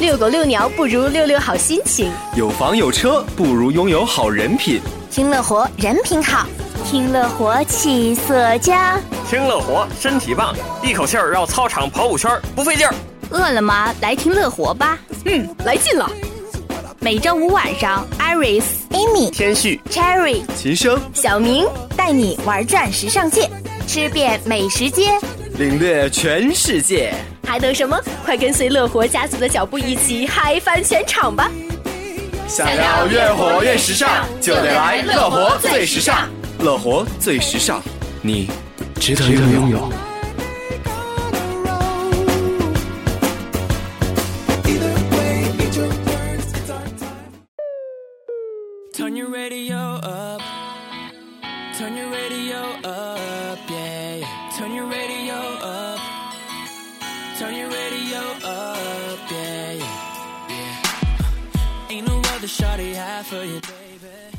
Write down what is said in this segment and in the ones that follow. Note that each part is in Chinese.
遛狗遛鸟不如遛遛好心情，有房有车不如拥有好人品。听乐活人品好，听乐活气色佳，听乐活身体棒，一口气儿绕操场跑五圈不费劲儿。饿了吗？来听乐活吧。嗯，来劲了。每周五晚上，Iris、Amy、天旭、Cherry、秦升、小明带你玩转时尚界，吃遍美食街，领略全世界。还等什么？快跟随乐活家族的脚步，一起嗨翻全场吧！想要越活越时尚，就得来乐活最时尚。乐活最时尚，你值得拥有。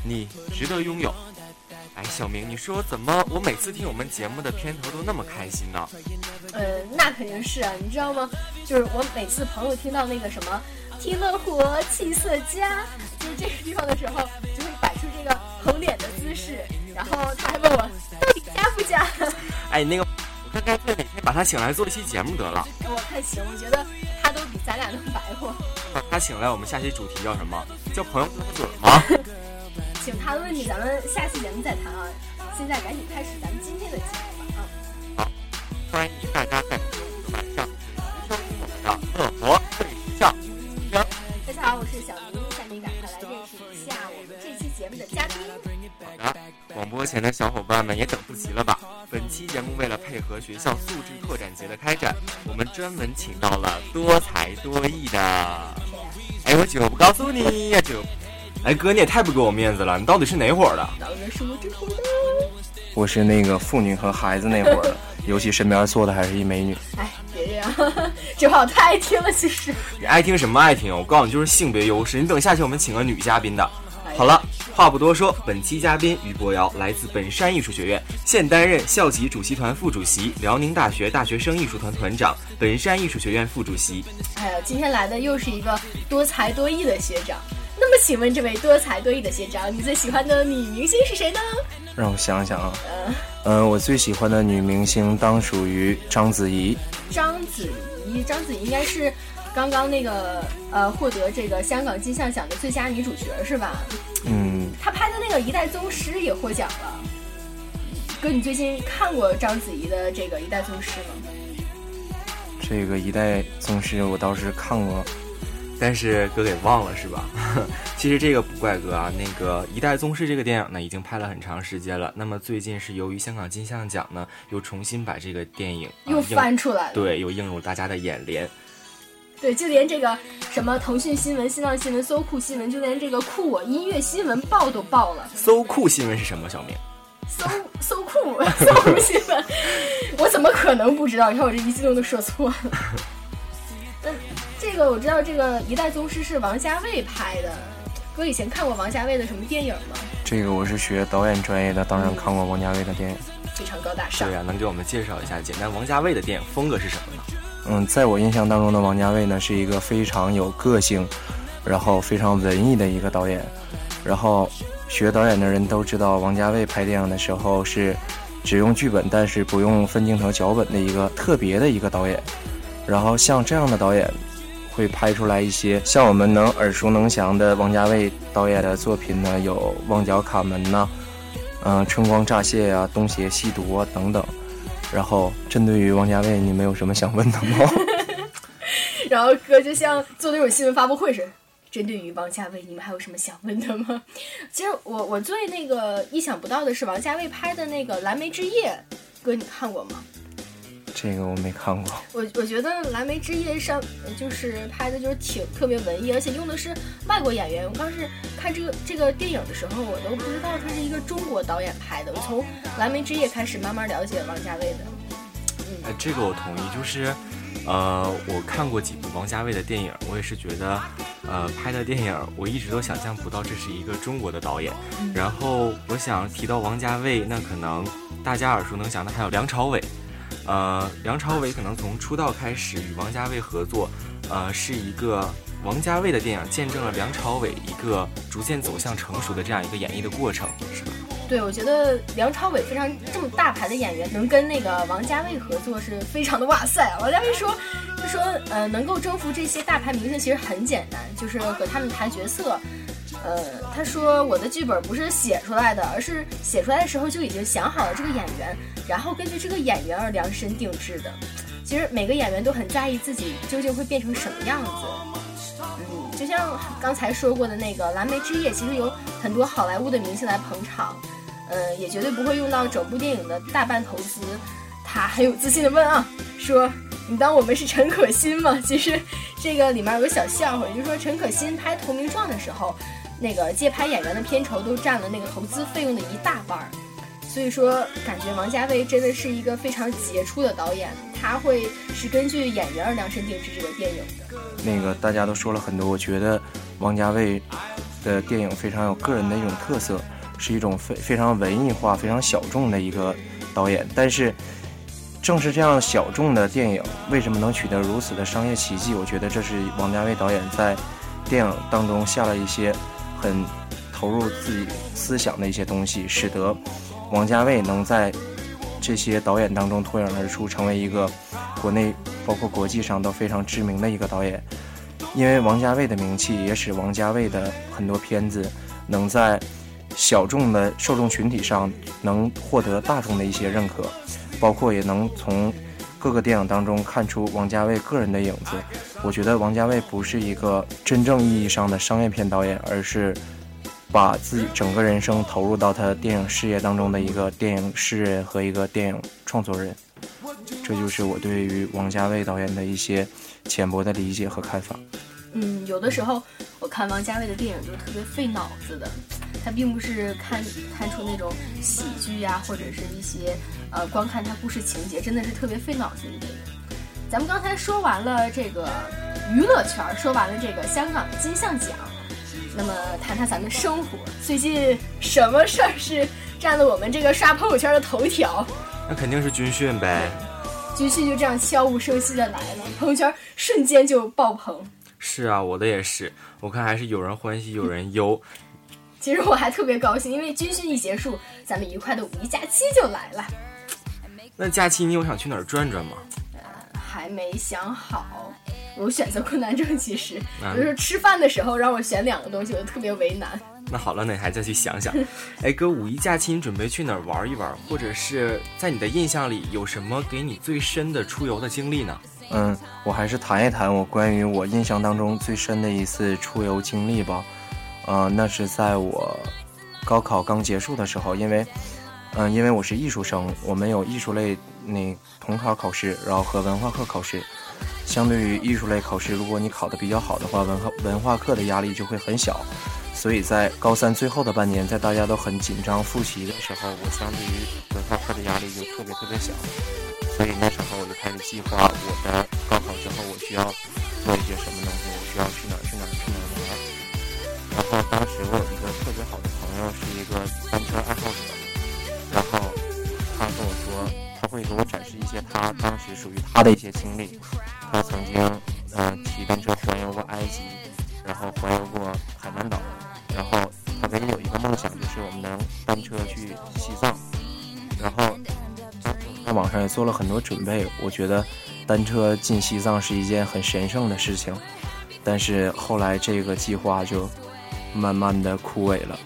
你值得拥有。哎，小明，你说怎么我每次听我们节目的片头都那么开心呢？呃，那肯定是啊，你知道吗？就是我每次朋友听到那个什么“听乐活气色佳”，就是这个地方的时候，就会摆出这个红脸的姿势，然后他还问我到底加不加？哎，那个，我看干脆哪天把他请来做一期节目得了。我看行，我觉得他都比咱俩能白活。把 他请来，我们下期主题叫什么？叫朋友喝嘴吗？请他的问题，咱们下期节目再谈啊！现在赶紧开始咱们今天的节目吧啊！好，欢迎大家在晚上收听我们的乐活最时尚。大家好，我是小明，下面赶快来认识一下我们这期节目的嘉宾。好的，广播前的小伙伴们也等不及了吧？本期节目为了配合学校素质拓展节的开展，我们专门请到了多才多艺的。哎，我就不告诉你呀，就。哎哥，你也太不给我面子了！你到底是哪伙的？当然是我这伙的。我是那个妇女和孩子那伙的，尤其身边坐的还是一美女。哎，别这样，这话我太爱听了。其实你爱听什么爱听？我告诉你，就是性别优势。你等下期我们请个女嘉宾的。好了，话不多说，本期嘉宾于博瑶来自本山艺术学院，现担任校级主席团副主席，辽宁大学大学生艺术团团长，本山艺术学院副主席。哎呀，今天来的又是一个多才多艺的学长。那么，请问这位多才多艺的学长，你最喜欢的女明星是谁呢？让我想想啊，嗯，我最喜欢的女明星当属于章子怡。章子怡，章子怡应该是刚刚那个呃获得这个香港金像奖的最佳女主角是吧？嗯。她拍的那个《一代宗师》也获奖了。哥，你最近看过章子怡的这个《一代宗师》吗？这个《一代宗师》我倒是看过。但是哥给忘了是吧？其实这个不怪哥啊。那个《一代宗师》这个电影呢，已经拍了很长时间了。那么最近是由于香港金像奖呢，又重新把这个电影又翻出来了，对，又映入大家的眼帘。对，就连这个什么腾讯新闻、新浪新闻、搜酷新闻，就连这个酷我音乐新闻报都报了。搜酷新闻是什么？小明？搜搜酷 搜酷新闻，我怎么可能不知道？你看我这一激动都说错了。这个我知道，这个《一代宗师》是王家卫拍的。哥以前看过王家卫的什么电影吗？这个我是学导演专业的，当然看过王家卫的电影。非常高大上。对呀，能给我们介绍一下简单王家卫的电影风格是什么呢？嗯，在我印象当中的王家卫呢，是一个非常有个性，然后非常文艺的一个导演。然后学导演的人都知道，王家卫拍电影的时候是只用剧本，但是不用分镜头脚本的一个特别的一个导演。然后像这样的导演。会拍出来一些像我们能耳熟能详的王家卫导演的作品呢，有《旺角卡门》呐，嗯，《春光乍泄》呀，《东邪西毒》啊等等。然后，针对于王家卫，你们有什么想问的吗？然后哥就像做那种新闻发布会似的，针对于王家卫，你们还有什么想问的吗？其实我我最那个意想不到的是王家卫拍的那个《蓝莓之夜》，哥你看过吗？这个我没看过。我我觉得《蓝莓之夜》上就是拍的就是挺特别文艺，而且用的是外国演员。我当时看这个这个电影的时候，我都不知道他是一个中国导演拍的。我从《蓝莓之夜》开始慢慢了解王家卫的。哎，这个我同意。就是，呃，我看过几部王家卫的电影，我也是觉得，呃，拍的电影我一直都想象不到这是一个中国的导演。然后我想提到王家卫，那可能大家耳熟能详的还有梁朝伟。呃，梁朝伟可能从出道开始与王家卫合作，呃，是一个王家卫的电影见证了梁朝伟一个逐渐走向成熟的这样一个演绎的过程，是吧？对，我觉得梁朝伟非常这么大牌的演员，能跟那个王家卫合作是非常的哇塞。王家卫说，他说呃，能够征服这些大牌明星其实很简单，就是和他们谈角色。呃，他说我的剧本不是写出来的，而是写出来的时候就已经想好了这个演员，然后根据这个演员而量身定制的。其实每个演员都很在意自己究竟会变成什么样子。嗯，就像刚才说过的那个《蓝莓之夜》，其实有很多好莱坞的明星来捧场，呃，也绝对不会用到整部电影的大半投资。他很有自信的问啊，说你当我们是陈可辛吗？其实这个里面有个小笑话，就是说陈可辛拍《投名状》的时候。那个接拍演员的片酬都占了那个投资费用的一大半儿，所以说感觉王家卫真的是一个非常杰出的导演，他会是根据演员而量身定制这个电影的。那个大家都说了很多，我觉得王家卫的电影非常有个人的一种特色，是一种非非常文艺化、非常小众的一个导演。但是正是这样小众的电影，为什么能取得如此的商业奇迹？我觉得这是王家卫导演在电影当中下了一些。很投入自己思想的一些东西，使得王家卫能在这些导演当中脱颖而出，成为一个国内包括国际上都非常知名的一个导演。因为王家卫的名气，也使王家卫的很多片子能在小众的受众群体上能获得大众的一些认可，包括也能从各个电影当中看出王家卫个人的影子。我觉得王家卫不是一个真正意义上的商业片导演，而是把自己整个人生投入到他的电影事业当中的一个电影诗人和一个电影创作人。这就是我对于王家卫导演的一些浅薄的理解和看法。嗯，有的时候我看王家卫的电影就特别费脑子的，他并不是看看出那种喜剧呀，或者是一些呃，光看他故事情节，真的是特别费脑子的电影。咱们刚才说完了这个娱乐圈，说完了这个香港金像奖，那么谈谈咱们生活。最近什么事儿是占了我们这个刷朋友圈的头条？那肯定是军训呗。军训就这样悄无声息的来了，朋友圈瞬间就爆棚。是啊，我的也是。我看还是有人欢喜有人忧。其实我还特别高兴，因为军训一结束，咱们愉快的五一假期就来了。那假期你有想去哪儿转转吗？还没想好，我选择困难症。其实，就是吃饭的时候让我选两个东西，我就特别为难。那好了，那你还再去想想。哎，哥，五一假期你准备去哪儿玩一玩？或者是在你的印象里有什么给你最深的出游的经历呢？嗯，我还是谈一谈我关于我印象当中最深的一次出游经历吧。嗯，那是在我高考刚结束的时候，因为，嗯，因为我是艺术生，我们有艺术类那。统考考试，然后和文化课考试，相对于艺术类考试，如果你考得比较好的话，文化文化课的压力就会很小。所以在高三最后的半年，在大家都很紧张复习的时候，我相对于文化课的压力就特别特别小。所以那时候我就开始计划我的高考之后我需要做一些什么东西，我需要去哪儿去哪儿去哪儿玩。然后当时我有一个特别好的朋友，是一个单车爱好者，然后他跟我说。他会给我展示一些他当时属于他的一些经历。他曾经，嗯，骑单车环游过埃及，然后环游过海南岛，然后他唯一有一个梦想就是我们能单车去西藏。然后在网上也做了很多准备。我觉得单车进西藏是一件很神圣的事情。但是后来这个计划就慢慢的枯萎了。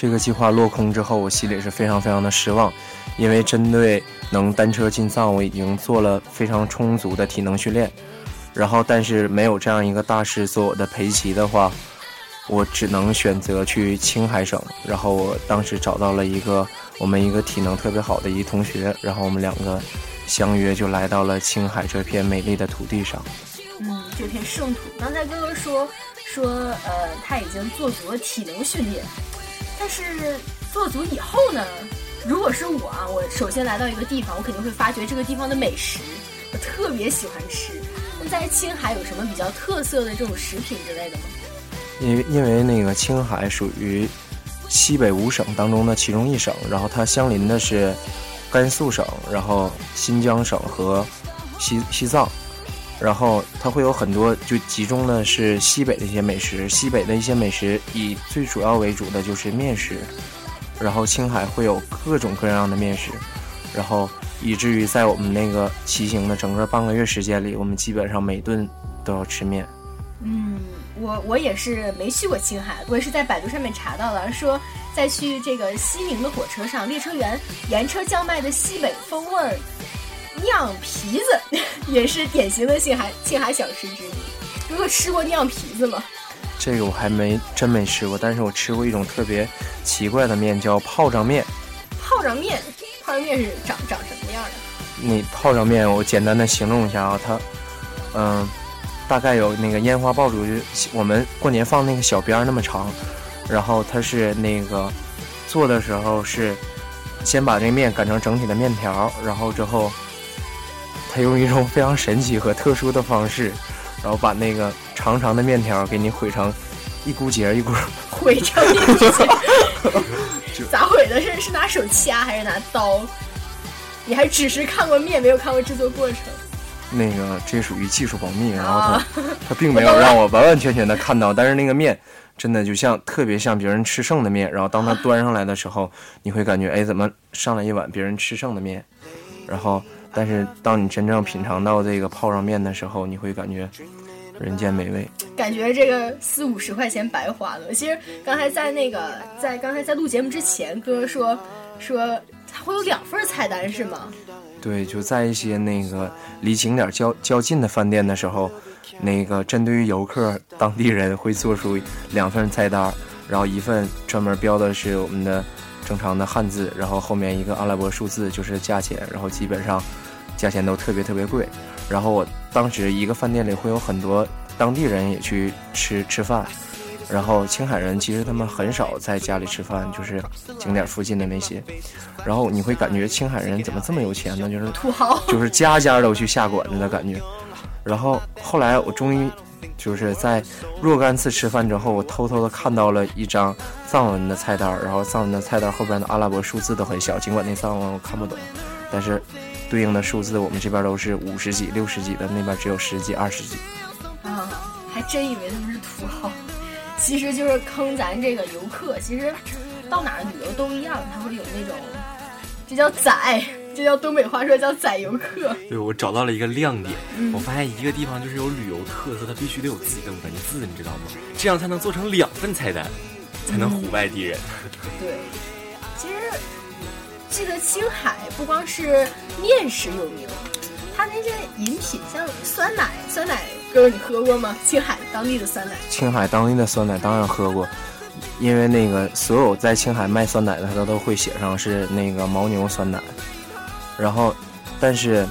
这个计划落空之后，我心里是非常非常的失望，因为针对。能单车进藏，我已经做了非常充足的体能训练，然后但是没有这样一个大师做我的陪骑的话，我只能选择去青海省。然后我当时找到了一个我们一个体能特别好的一同学，然后我们两个相约就来到了青海这片美丽的土地上。嗯，这片圣土。刚才哥哥说说，呃，他已经做足了体能训练，但是做足以后呢？如果是我啊，我首先来到一个地方，我肯定会发掘这个地方的美食，我特别喜欢吃。那在青海有什么比较特色的这种食品之类的吗？因为因为那个青海属于西北五省当中的其中一省，然后它相邻的是甘肃省，然后新疆省和西西藏。然后它会有很多，就集中的是西北的一些美食。西北的一些美食以最主要为主的就是面食，然后青海会有各种各样的面食，然后以至于在我们那个骑行的整个半个月时间里，我们基本上每顿都要吃面。嗯，我我也是没去过青海，我也是在百度上面查到了，说在去这个西宁的火车上，列车员沿车叫卖的西北风味儿酿皮子，也是典型的青海青海小吃之一。哥哥吃过酿皮子吗？这个我还没真没吃过，但是我吃过一种特别奇怪的面，叫泡仗面。泡仗面，泡仗面是长长什么样的？你泡仗面，我简单的形容一下啊，它，嗯。大概有那个烟花爆竹，我们过年放那个小鞭儿那么长，然后它是那个做的时候是先把这面擀成整体的面条，然后之后他用一种非常神奇和特殊的方式，然后把那个长长的面条给你毁成一股节一股，毁成一股节，咋毁的？是是拿手掐还是拿刀？你还只是看过面，没有看过制作过程。那个这属于技术保密，然后他他并没有让我完完全全的看到，但是那个面真的就像特别像别人吃剩的面，然后当他端上来的时候，你会感觉哎怎么上来一碗别人吃剩的面，然后但是当你真正品尝到这个泡上面的时候，你会感觉人间美味，感觉这个四五十块钱白花了。其实刚才在那个在刚才在录节目之前，哥说说他会有两份菜单是吗？对，就在一些那个离景点较较近的饭店的时候，那个针对于游客当地人会做出两份菜单，然后一份专门标的是我们的正常的汉字，然后后面一个阿拉伯数字就是价钱，然后基本上价钱都特别特别贵。然后我当时一个饭店里会有很多当地人也去吃吃饭。然后青海人其实他们很少在家里吃饭，就是景点附近的那些。然后你会感觉青海人怎么这么有钱呢？就是土豪，就是家家都去下馆子的感觉。然后后来我终于就是在若干次吃饭之后，我偷偷的看到了一张藏文的菜单，然后藏文的菜单后边的阿拉伯数字都很小，尽管那藏文我看不懂，但是对应的数字我们这边都是五十几、六十几的，那边只有十几、二十几。啊，还真以为他们是土豪。其实就是坑咱这个游客。其实到哪儿旅游都一样，他会有那种，这叫宰，这叫东北话说叫宰游客。对，我找到了一个亮点，我发现一个地方就是有旅游特色，它必须得有自己的文字，你知道吗？这样才能做成两份菜单，才能唬外地人。对，其实记得青海不光是面食有名。它那些饮品像酸奶，酸奶哥你喝过吗？青海当地的酸奶。青海当地的酸奶当然喝过，因为那个所有在青海卖酸奶的，他都会写上是那个牦牛酸奶。然后，但是，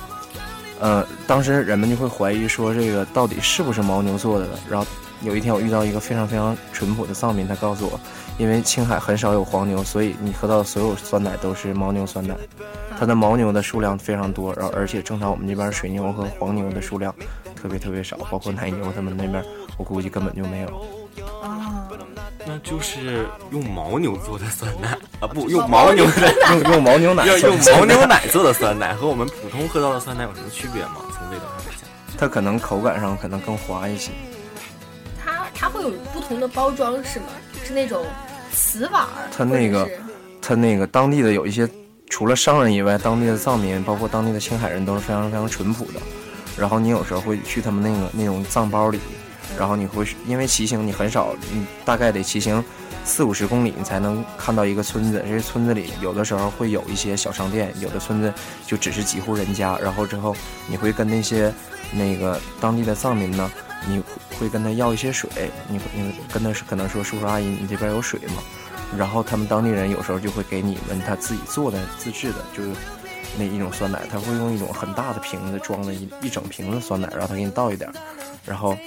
呃，当时人们就会怀疑说这个到底是不是牦牛做的。然后有一天我遇到一个非常非常淳朴的藏民，他告诉我，因为青海很少有黄牛，所以你喝到的所有酸奶都是牦牛酸奶。它的牦牛的数量非常多，然后而且正常我们这边水牛和黄牛的数量特别特别少，包括奶牛，他们那边我估计根本就没有。啊，那就是用牦牛做的酸奶啊，不 用牦牛的用用牦牛奶，要用牦牛奶做的酸奶和我们普通喝到的酸奶有什么区别吗？从味道上来讲，它可能口感上可能更滑一些。它它会有不同的包装是吗？是那种瓷碗？它那个它那个当地的有一些。除了商人以外，当地的藏民，包括当地的青海人都是非常非常淳朴的。然后你有时候会去他们那个那种藏包里，然后你会因为骑行你很少，你大概得骑行四五十公里，你才能看到一个村子。这些村子里有的时候会有一些小商店，有的村子就只是几户人家。然后之后你会跟那些那个当地的藏民呢，你会跟他要一些水，你你跟他可能说叔叔阿姨，你这边有水吗？然后他们当地人有时候就会给你们他自己做的自制的，就是那一种酸奶，他会用一种很大的瓶子装了一一整瓶子酸奶，然后他给你倒一点，然后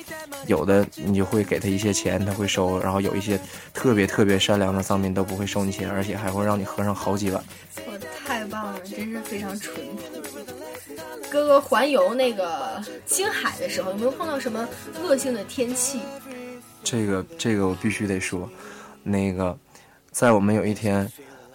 有的你就会给他一些钱，他会收，然后有一些特别特别善良的藏民都不会收你钱，而且还会让你喝上好几碗。我太棒了，真是非常淳朴。哥哥环游那个青海的时候，有没有碰到什么恶性的天气？这个这个我必须得说，那个。在我们有一天，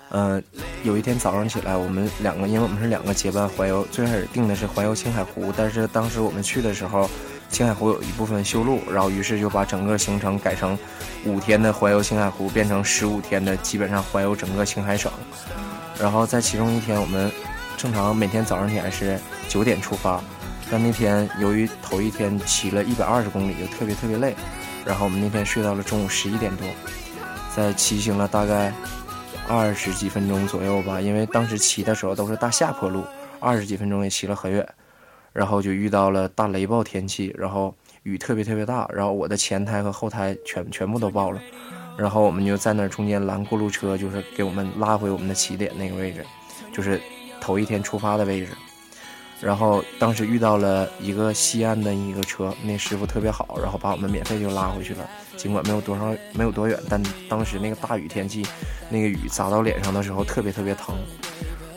呃，有一天早上起来，我们两个，因为我们是两个结伴环游，最开始定的是环游青海湖，但是当时我们去的时候，青海湖有一部分修路，然后于是就把整个行程改成五天的环游青海湖，变成十五天的基本上环游整个青海省。然后在其中一天，我们正常每天早上起来是九点出发，但那天由于头一天骑了一百二十公里，就特别特别累，然后我们那天睡到了中午十一点多，在骑行了大概二十几分钟左右吧，因为当时骑的时候都是大下坡路，二十几分钟也骑了很远，然后就遇到了大雷暴天气，然后雨特别特别大，然后我的前胎和后胎全全部都爆了。然后我们就在那中间拦过路车，就是给我们拉回我们的起点那个位置，就是头一天出发的位置。然后当时遇到了一个西安的一个车，那师傅特别好，然后把我们免费就拉回去了。尽管没有多少没有多远，但当时那个大雨天气，那个雨砸到脸上的时候特别特别疼。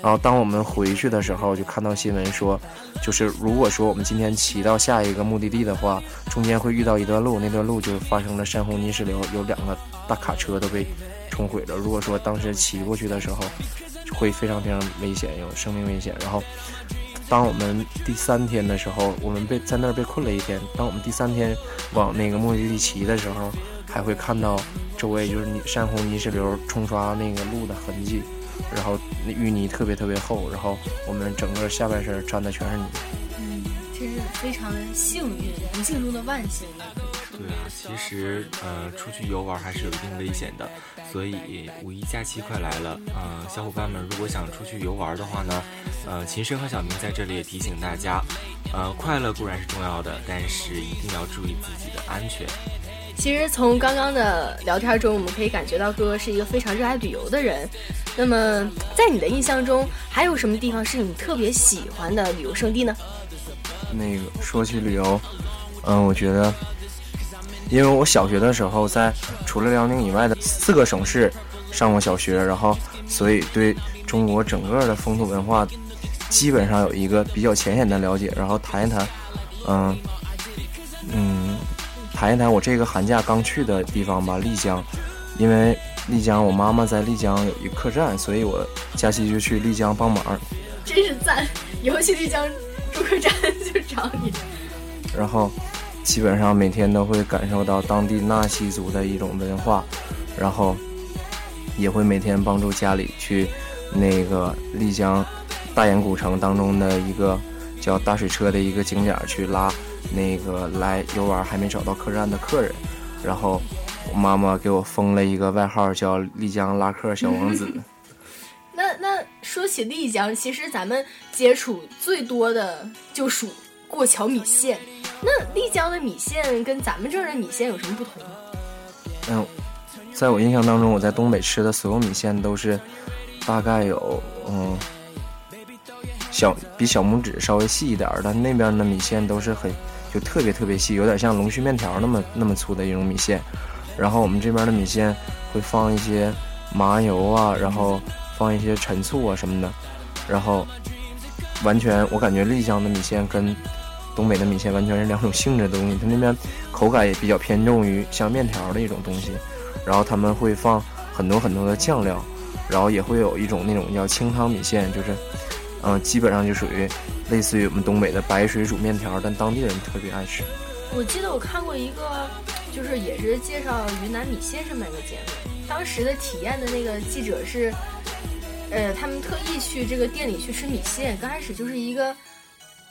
然后当我们回去的时候，就看到新闻说，就是如果说我们今天骑到下一个目的地的话，中间会遇到一段路，那段路就发生了山洪泥石流，有两个大卡车都被冲毁了。如果说当时骑过去的时候，会非常非常危险，有生命危险。然后，当我们第三天的时候，我们被在那儿被困了一天。当我们第三天往那个目的地骑的时候，还会看到周围就是泥山洪泥石流冲刷那个路的痕迹。然后那淤泥特别特别厚，然后我们整个下半身沾的全是泥。嗯，真是非常幸运，不幸中的万幸。对啊，其实呃，出去游玩还是有一定危险的，所以五一假期快来了，呃，小伙伴们如果想出去游玩的话呢，呃，秦深和小明在这里也提醒大家，呃，快乐固然是重要的，但是一定要注意自己的安全。其实从刚刚的聊天中，我们可以感觉到哥哥是一个非常热爱旅游的人。那么，在你的印象中，还有什么地方是你特别喜欢的旅游胜地呢？那个说起旅游，嗯，我觉得，因为我小学的时候在除了辽宁以外的四个省市上过小学，然后所以对中国整个的风土文化基本上有一个比较浅显的了解。然后谈一谈，嗯嗯。谈一谈我这个寒假刚去的地方吧，丽江。因为丽江，我妈妈在丽江有一客栈，所以我假期就去丽江帮忙。真是赞！以后去丽江住客栈 就找你。然后，基本上每天都会感受到当地纳西族的一种文化，然后也会每天帮助家里去那个丽江大研古城当中的一个叫大水车的一个景点去拉。那个来游玩还没找到客栈的客人，然后我妈妈给我封了一个外号，叫丽江拉客小王子。那那说起丽江，其实咱们接触最多的就属过桥米线。那丽江的米线跟咱们这儿的米线有什么不同？嗯，在我印象当中，我在东北吃的所有米线都是大概有嗯小比小拇指稍微细一点儿，但那边的米线都是很。就特别特别细，有点像龙须面条那么那么粗的一种米线，然后我们这边的米线会放一些麻油啊，然后放一些陈醋啊什么的，然后完全我感觉丽江的米线跟东北的米线完全是两种性质的东西，它那边口感也比较偏重于像面条的一种东西，然后他们会放很多很多的酱料，然后也会有一种那种叫清汤米线，就是嗯基本上就属于。类似于我们东北的白水煮面条，但当地人特别爱吃。我记得我看过一个，就是也是介绍云南米线上面的节目。当时的体验的那个记者是，呃，他们特意去这个店里去吃米线。刚开始就是一个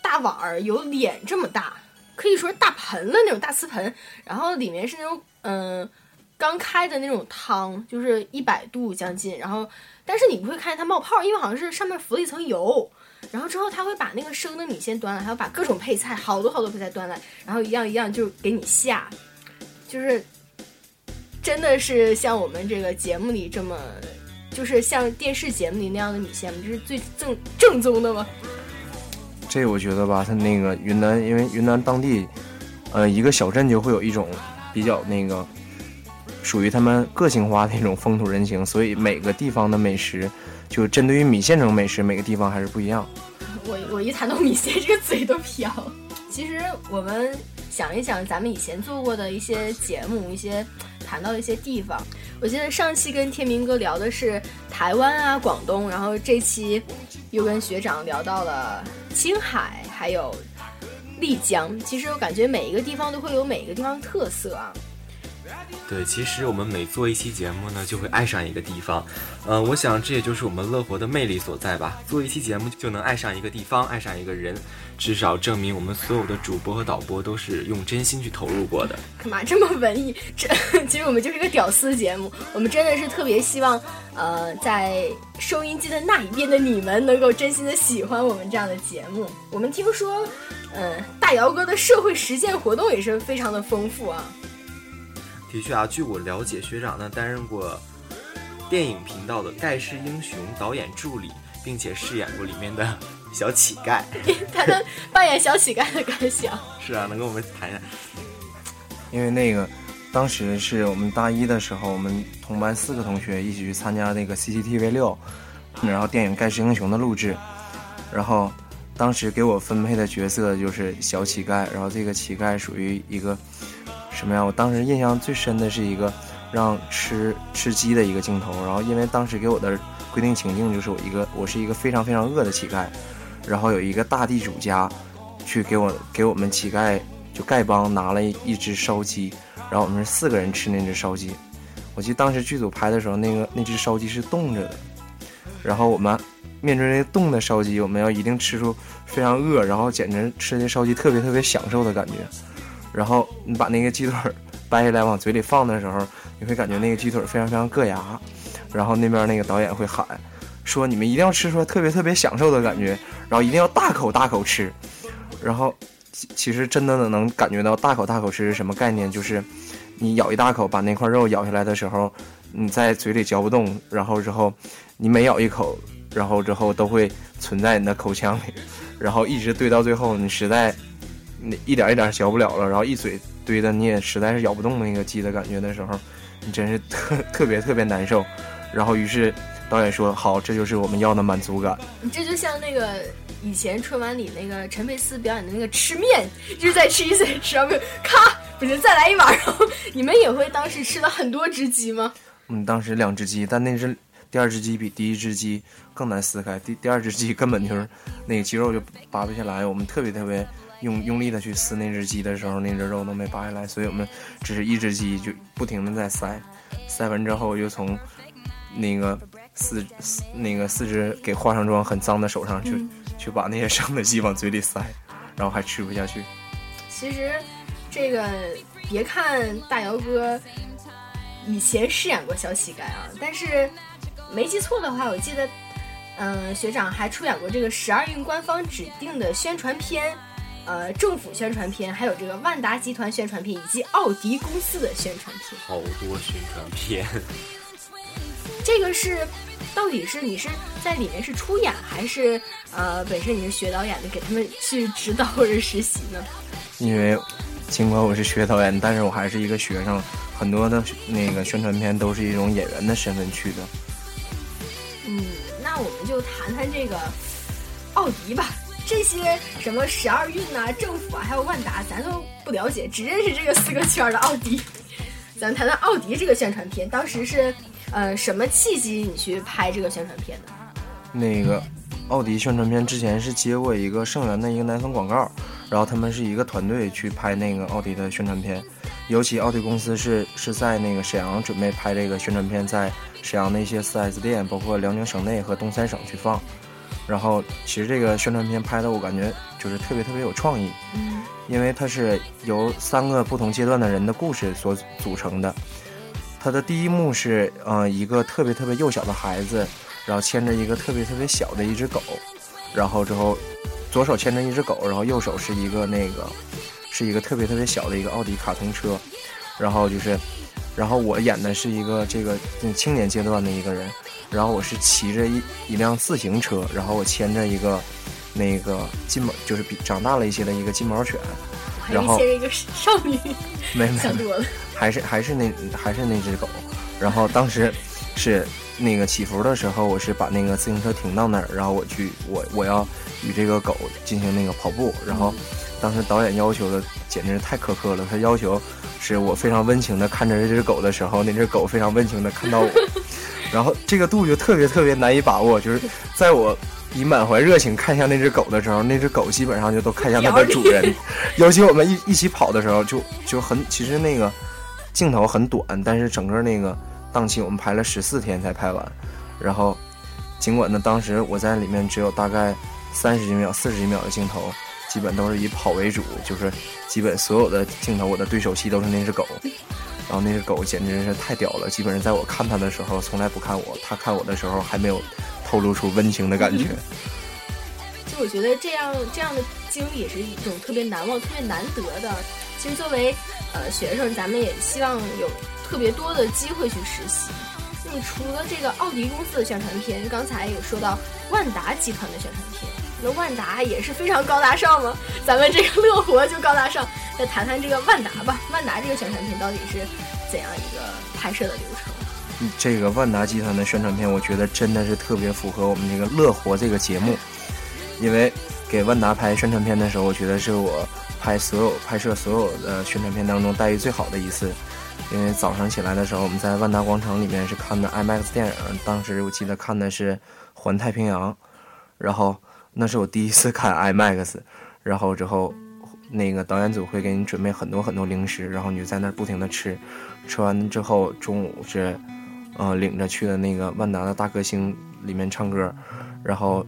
大碗儿，有脸这么大，可以说是大盆了那种大瓷盆，然后里面是那种嗯刚开的那种汤，就是一百度将近。然后，但是你不会看见它冒泡，因为好像是上面浮了一层油。然后之后他会把那个生的米线端来，还要把各种配菜，好多好多配菜端来，然后一样一样就给你下，就是真的是像我们这个节目里这么，就是像电视节目里那样的米线吗？这是最正正宗的吗？这我觉得吧，它那个云南，因为云南当地，呃，一个小镇就会有一种比较那个属于他们个性化的一种风土人情，所以每个地方的美食。就针对于米线这种美食，每个地方还是不一样。我我一谈到米线，这个嘴都飘。其实我们想一想，咱们以前做过的一些节目，一些谈到的一些地方。我记得上期跟天明哥聊的是台湾啊、广东，然后这期又跟学长聊到了青海，还有丽江。其实我感觉每一个地方都会有每一个地方的特色啊。对，其实我们每做一期节目呢，就会爱上一个地方。呃，我想这也就是我们乐活的魅力所在吧。做一期节目就能爱上一个地方，爱上一个人，至少证明我们所有的主播和导播都是用真心去投入过的。干嘛这么文艺？这其实我们就是一个屌丝节目。我们真的是特别希望，呃，在收音机的那一边的你们能够真心的喜欢我们这样的节目。我们听说，嗯，大姚哥的社会实践活动也是非常的丰富啊。的确啊，据我了解，学长呢担任过电影频道的《盖世英雄》导演助理，并且饰演过里面的小乞丐。他的扮演小乞丐的感想 是啊，能跟我们谈谈？因为那个当时是我们大一的时候，我们同班四个同学一起去参加那个 CCTV 六，然后电影《盖世英雄》的录制，然后当时给我分配的角色就是小乞丐，然后这个乞丐属于一个。什么呀？我当时印象最深的是一个让吃吃鸡的一个镜头，然后因为当时给我的规定情境就是我一个我是一个非常非常饿的乞丐，然后有一个大地主家去给我给我们乞丐就丐帮拿了一只烧鸡，然后我们是四个人吃那只烧鸡。我记得当时剧组拍的时候，那个那只烧鸡是冻着的，然后我们面对那冻的烧鸡，我们要一定吃出非常饿，然后简直吃那烧鸡特别特别享受的感觉。然后你把那个鸡腿掰下来往嘴里放的时候，你会感觉那个鸡腿非常非常硌牙。然后那边那个导演会喊说：“你们一定要吃出来特别特别享受的感觉，然后一定要大口大口吃。”然后其实真的能感觉到大口大口吃是什么概念？就是你咬一大口，把那块肉咬下来的时候，你在嘴里嚼不动，然后之后你每咬一口，然后之后都会存在你的口腔里，然后一直堆到最后，你实在。那一点一点嚼不了了，然后一嘴堆的你也实在是咬不动那个鸡的感觉的时候，你真是特特别特别难受。然后于是导演说：“好，这就是我们要的满足感。”你这就像那个以前春晚里那个陈佩斯表演的那个吃面，就是在吃一嘴吃完咔，不行再来一碗。然后你们也会当时吃了很多只鸡吗？嗯，当时两只鸡，但那只第二只鸡比第一只鸡更难撕开，第第二只鸡根本就是那个鸡肉就扒不下来，我们特别特别。用用力的去撕那只鸡的时候，那只肉都没扒下来，所以我们只是一只鸡就不停的在塞，塞完之后又从那个四四那个四只给化上妆很脏的手上去去把那些生的鸡往嘴里塞，然后还吃不下去。其实这个别看大姚哥以前饰演过小乞丐啊，但是没记错的话，我记得嗯学长还出演过这个十二运官方指定的宣传片。呃，政府宣传片，还有这个万达集团宣传片，以及奥迪公司的宣传片，好多宣传片。这个是，到底是你是在里面是出演，还是呃本身你是学导演的，给他们去指导或者实习呢？因为尽管我是学导演，但是我还是一个学生，很多的那个宣传片都是一种演员的身份去的。嗯，那我们就谈谈这个奥迪吧。这些什么十二运呐、政府啊，还有万达，咱都不了解，只认识这个四个圈的奥迪。咱谈谈奥迪这个宣传片，当时是呃什么契机你去拍这个宣传片的？那个奥迪宣传片之前是接过一个盛源的一个奶粉广告，然后他们是一个团队去拍那个奥迪的宣传片，尤其奥迪公司是是在那个沈阳准备拍这个宣传片，在沈阳的一些 4S 店，包括辽宁省内和东三省去放。然后，其实这个宣传片拍的，我感觉就是特别特别有创意，嗯，因为它是由三个不同阶段的人的故事所组成的。它的第一幕是，呃，一个特别特别幼小的孩子，然后牵着一个特别特别小的一只狗，然后之后左手牵着一只狗，然后右手是一个那个是一个特别特别小的一个奥迪卡通车，然后就是，然后我演的是一个这个青年阶段的一个人。然后我是骑着一一辆自行车，然后我牵着一个那个金毛，就是比长大了一些的一个金毛犬，然后牵着一个少女，没没想多了，还是还是那还是那只狗。然后当时是那个起伏的时候，我是把那个自行车停到那儿，然后我去我我要与这个狗进行那个跑步。然后当时导演要求的简直是太苛刻了，他要求是我非常温情的看着这只狗的时候，那只狗非常温情的看到我。然后这个度就特别特别难以把握，就是在我以满怀热情看向那只狗的时候，那只狗基本上就都看向它的主人。尤其我们一一起跑的时候，就就很其实那个镜头很短，但是整个那个档期我们排了十四天才拍完。然后尽管呢，当时我在里面只有大概三十几秒、四十几秒的镜头，基本都是以跑为主，就是基本所有的镜头我的对手戏都是那只狗。然后那只狗简直是太屌了，基本上在我看它的时候从来不看我，它看我的时候还没有透露出温情的感觉。就我觉得这样这样的经历也是一种特别难忘、特别难得的。其实作为呃学生，咱们也希望有特别多的机会去实习。那么除了这个奥迪公司的宣传片，刚才有说到万达集团的宣传片，那万达也是非常高大上吗？咱们这个乐活就高大上。再谈谈这个万达吧，万达这个宣传片到底是怎样一个拍摄的流程？嗯这个万达集团的宣传片，我觉得真的是特别符合我们这个乐活这个节目，因为给万达拍宣传片的时候，我觉得是我拍所有拍摄所有的宣传片当中待遇最好的一次。因为早上起来的时候，我们在万达广场里面是看的 IMAX 电影，当时我记得看的是《环太平洋》，然后那是我第一次看 IMAX，然后之后。那个导演组会给你准备很多很多零食，然后你就在那儿不停的吃，吃完之后中午是，呃，领着去的那个万达的大歌星里面唱歌，然后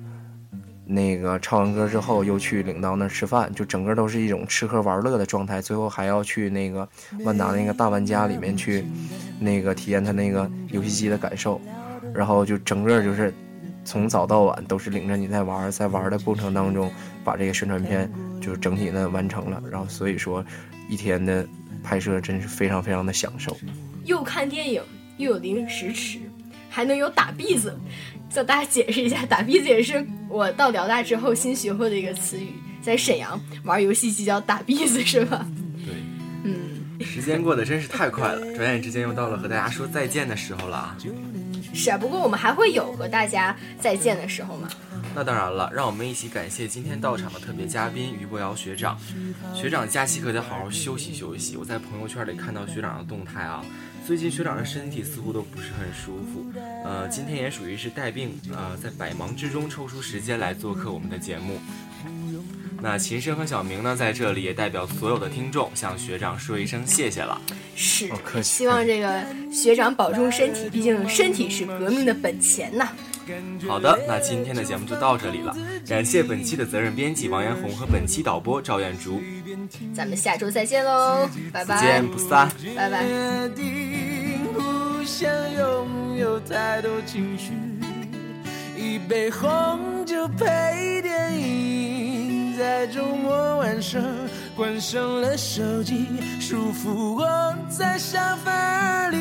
那个唱完歌之后又去领到那儿吃饭，就整个都是一种吃喝玩乐的状态。最后还要去那个万达那个大玩家里面去，那个体验他那个游戏机的感受，然后就整个就是从早到晚都是领着你在玩，在玩的过程当中把这个宣传片。就整体的完成了，然后所以说，一天的拍摄真是非常非常的享受。又看电影，又有零食吃，还能有打篦子。向大家解释一下，打篦子也是我到辽大之后新学会的一个词语，在沈阳玩游戏机叫打篦子，是吧？对，嗯。时间过得真是太快了，转眼之间又到了和大家说再见的时候了啊。是啊，不过我们还会有和大家再见的时候吗。那当然了，让我们一起感谢今天到场的特别嘉宾于博瑶学长。学长假期可得好好休息休息。我在朋友圈里看到学长的动态啊，最近学长的身体似乎都不是很舒服。呃，今天也属于是带病，呃，在百忙之中抽出时间来做客我们的节目。那琴声和小明呢，在这里也代表所有的听众向学长说一声谢谢了。是，希望这个学长保重身体，毕竟身体是革命的本钱呐。好的，那今天的节目就到这里了。感谢本期的责任编辑王彦宏和本期导播赵彦竹。咱们下周再见喽，拜拜，不见不散，拜拜。一杯红酒配电影，在周末晚上关上了手机，舒服窝在沙发里，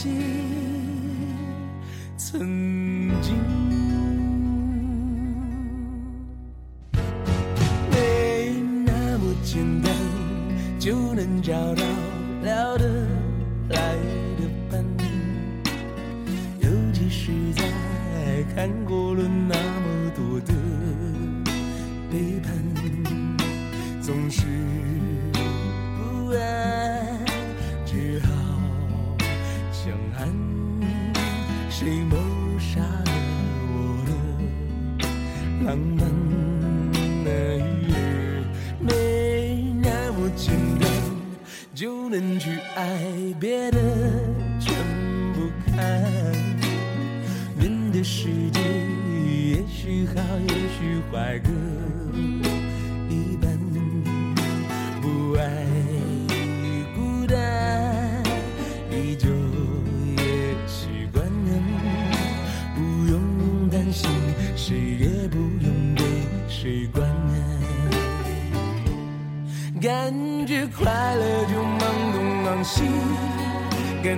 些。曾经没那么简单，就能找到聊得来的伴侣。尤其是在看过了